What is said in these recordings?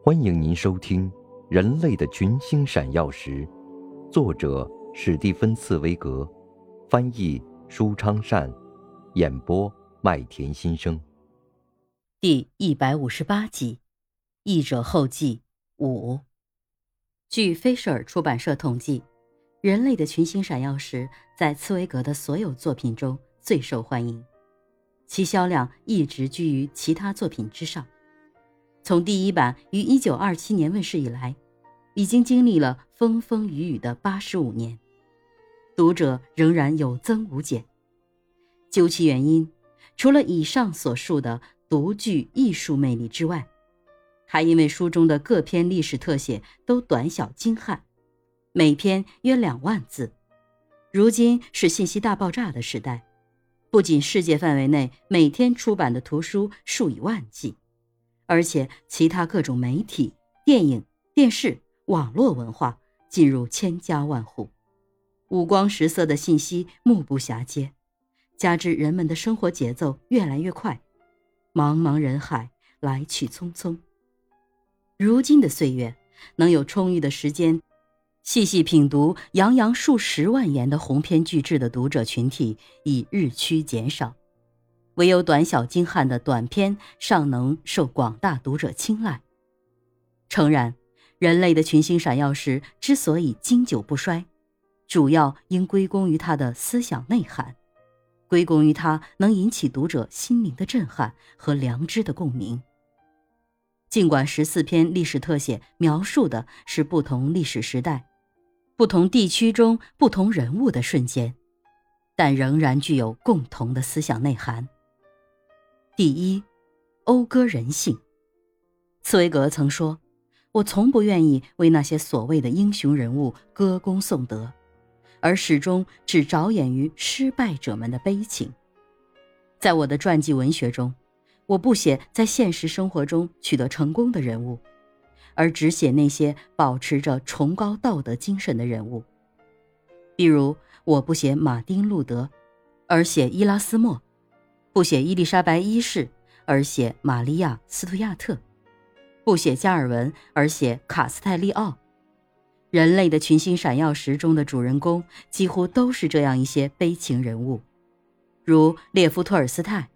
欢迎您收听《人类的群星闪耀时》，作者史蒂芬·茨威格，翻译舒昌善，演播麦田心声。第一百五十八集，译者后记五。据菲舍尔出版社统计，《人类的群星闪耀时》在茨威格的所有作品中最受欢迎，其销量一直居于其他作品之上。从第一版于一九二七年问世以来，已经经历了风风雨雨的八十五年，读者仍然有增无减。究其原因，除了以上所述的独具艺术魅力之外，还因为书中的各篇历史特写都短小精悍，每篇约两万字。如今是信息大爆炸的时代，不仅世界范围内每天出版的图书数以万计。而且，其他各种媒体、电影、电视、网络文化进入千家万户，五光十色的信息目不暇接，加之人们的生活节奏越来越快，茫茫人海来去匆匆。如今的岁月，能有充裕的时间细细品读洋洋数十万言的鸿篇巨制的读者群体已日趋减少。唯有短小精悍的短篇尚能受广大读者青睐。诚然，人类的群星闪耀时之所以经久不衰，主要应归功于它的思想内涵，归功于它能引起读者心灵的震撼和良知的共鸣。尽管十四篇历史特写描述的是不同历史时代、不同地区中不同人物的瞬间，但仍然具有共同的思想内涵。第一，讴歌人性。茨威格曾说：“我从不愿意为那些所谓的英雄人物歌功颂德，而始终只着眼于失败者们的悲情。在我的传记文学中，我不写在现实生活中取得成功的人物，而只写那些保持着崇高道德精神的人物。比如，我不写马丁·路德，而写伊拉斯谟。”不写伊丽莎白一世，而写玛利亚·斯图亚特；不写加尔文，而写卡斯泰利奥。人类的群星闪耀时中的主人公几乎都是这样一些悲情人物，如列夫·托尔斯泰、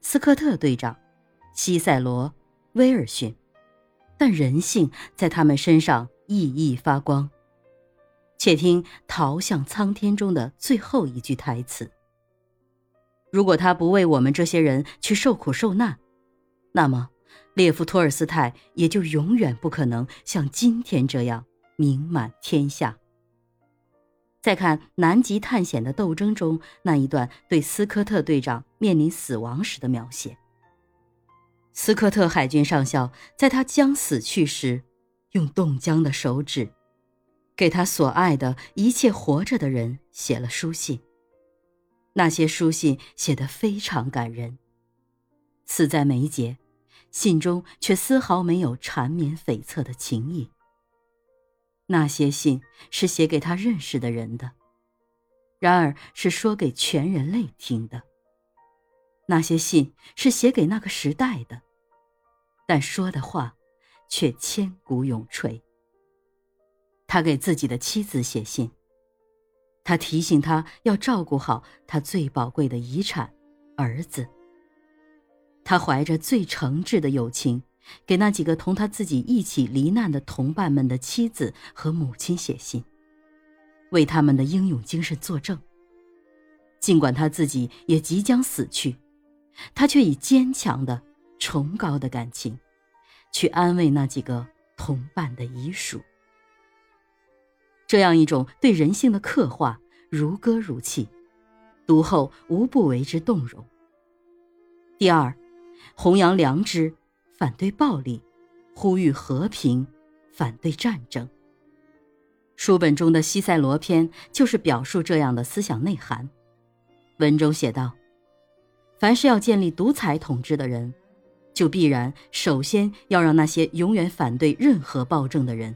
斯科特队长、西塞罗、威尔逊。但人性在他们身上熠熠发光。且听《逃向苍天》中的最后一句台词。如果他不为我们这些人去受苦受难，那么列夫·托尔斯泰也就永远不可能像今天这样名满天下。再看南极探险的斗争中那一段对斯科特队长面临死亡时的描写，斯科特海军上校在他将死去时，用冻僵的手指，给他所爱的一切活着的人写了书信。那些书信写得非常感人，死在眉睫，信中却丝毫没有缠绵悱恻的情意。那些信是写给他认识的人的，然而是说给全人类听的。那些信是写给那个时代的，但说的话却千古永垂。他给自己的妻子写信。他提醒他要照顾好他最宝贵的遗产——儿子。他怀着最诚挚的友情，给那几个同他自己一起罹难的同伴们的妻子和母亲写信，为他们的英勇精神作证。尽管他自己也即将死去，他却以坚强的、崇高的感情，去安慰那几个同伴的遗属。这样一种对人性的刻画，如歌如泣，读后无不为之动容。第二，弘扬良知，反对暴力，呼吁和平，反对战争。书本中的西塞罗篇就是表述这样的思想内涵。文中写道：“凡是要建立独裁统治的人，就必然首先要让那些永远反对任何暴政的人。”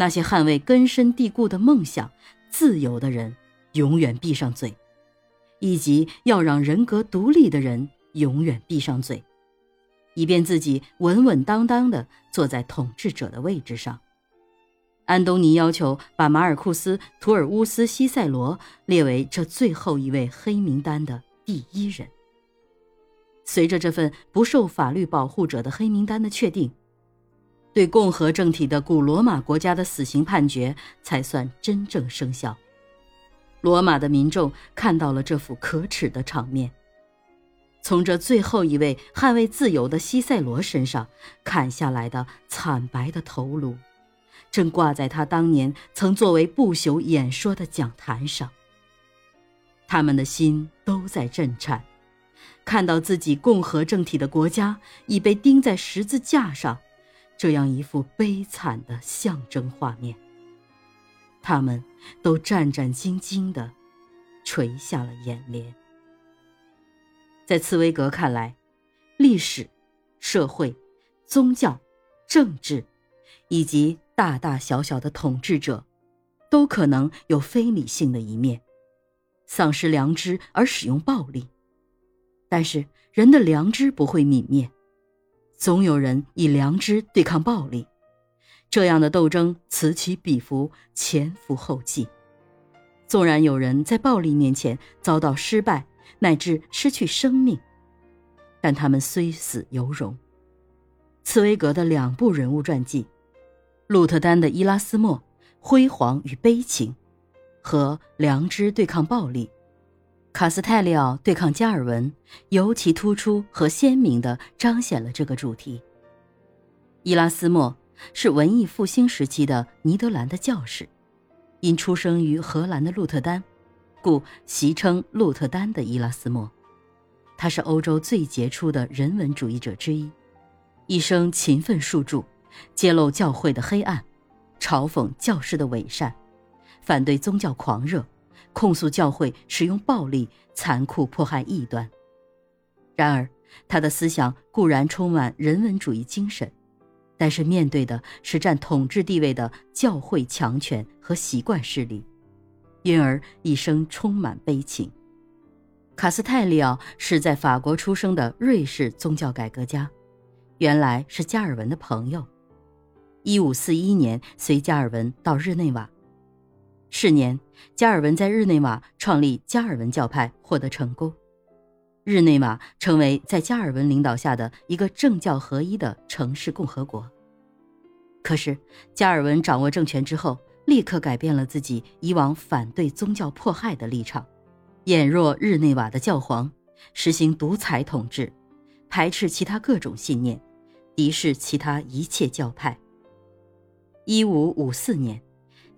那些捍卫根深蒂固的梦想、自由的人，永远闭上嘴；以及要让人格独立的人永远闭上嘴。以便自己稳稳当当地坐在统治者的位置上。安东尼要求把马尔库斯·图尔乌斯·西塞罗列为这最后一位黑名单的第一人。随着这份不受法律保护者的黑名单的确定，对共和政体的古罗马国家的死刑判决才算真正生效。罗马的民众看到了这幅可耻的场面：从这最后一位捍卫自由的西塞罗身上砍下来的惨白的头颅。正挂在他当年曾作为不朽演说的讲坛上。他们的心都在震颤，看到自己共和政体的国家已被钉在十字架上，这样一幅悲惨的象征画面。他们都战战兢兢地垂下了眼帘。在茨威格看来，历史、社会、宗教、政治，以及大大小小的统治者，都可能有非理性的一面，丧失良知而使用暴力。但是人的良知不会泯灭，总有人以良知对抗暴力。这样的斗争此起彼伏，前赴后继。纵然有人在暴力面前遭到失败，乃至失去生命，但他们虽死犹荣。茨威格的两部人物传记。鹿特丹的伊拉斯莫，辉煌与悲情，和良知对抗暴力；卡斯泰利奥对抗加尔文，尤其突出和鲜明地彰显了这个主题。伊拉斯莫是文艺复兴时期的尼德兰的教士，因出生于荷兰的鹿特丹，故习称鹿特丹的伊拉斯莫。他是欧洲最杰出的人文主义者之一，一生勤奋著著。揭露教会的黑暗，嘲讽教师的伪善，反对宗教狂热，控诉教会使用暴力残酷迫害异端。然而，他的思想固然充满人文主义精神，但是面对的是占统治地位的教会强权和习惯势力，因而一生充满悲情。卡斯泰利奥是在法国出生的瑞士宗教改革家，原来是加尔文的朋友。一五四一年，随加尔文到日内瓦。是年，加尔文在日内瓦创立加尔文教派，获得成功。日内瓦成为在加尔文领导下的一个政教合一的城市共和国。可是，加尔文掌握政权之后，立刻改变了自己以往反对宗教迫害的立场，偃弱日内瓦的教皇，实行独裁统治，排斥其他各种信念，敌视其他一切教派。一五五四年，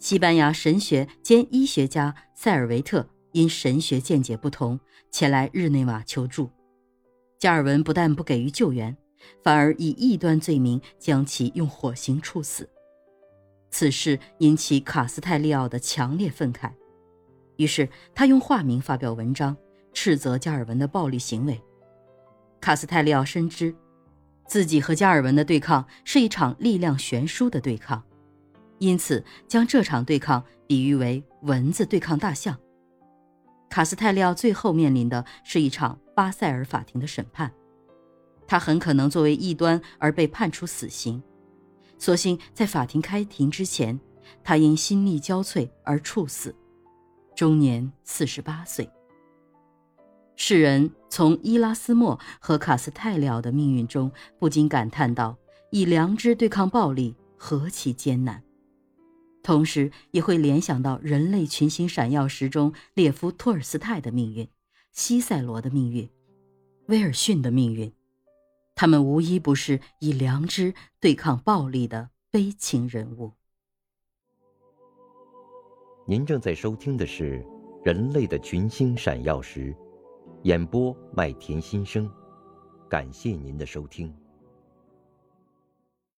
西班牙神学兼医学家塞尔维特因神学见解不同，前来日内瓦求助。加尔文不但不给予救援，反而以异端罪名将其用火刑处死。此事引起卡斯泰利奥的强烈愤慨，于是他用化名发表文章，斥责加尔文的暴力行为。卡斯泰利奥深知，自己和加尔文的对抗是一场力量悬殊的对抗。因此，将这场对抗比喻为蚊子对抗大象。卡斯泰利奥最后面临的是一场巴塞尔法庭的审判，他很可能作为异端而被判处死刑。所幸在法庭开庭之前，他因心力交瘁而猝死，终年四十八岁。世人从伊拉斯莫和卡斯泰利奥的命运中，不禁感叹道：以良知对抗暴力，何其艰难！同时也会联想到人类群星闪耀时中列夫·托尔斯泰的命运、西塞罗的命运、威尔逊的命运，他们无一不是以良知对抗暴力的悲情人物。您正在收听的是《人类的群星闪耀时》，演播麦田心声，感谢您的收听。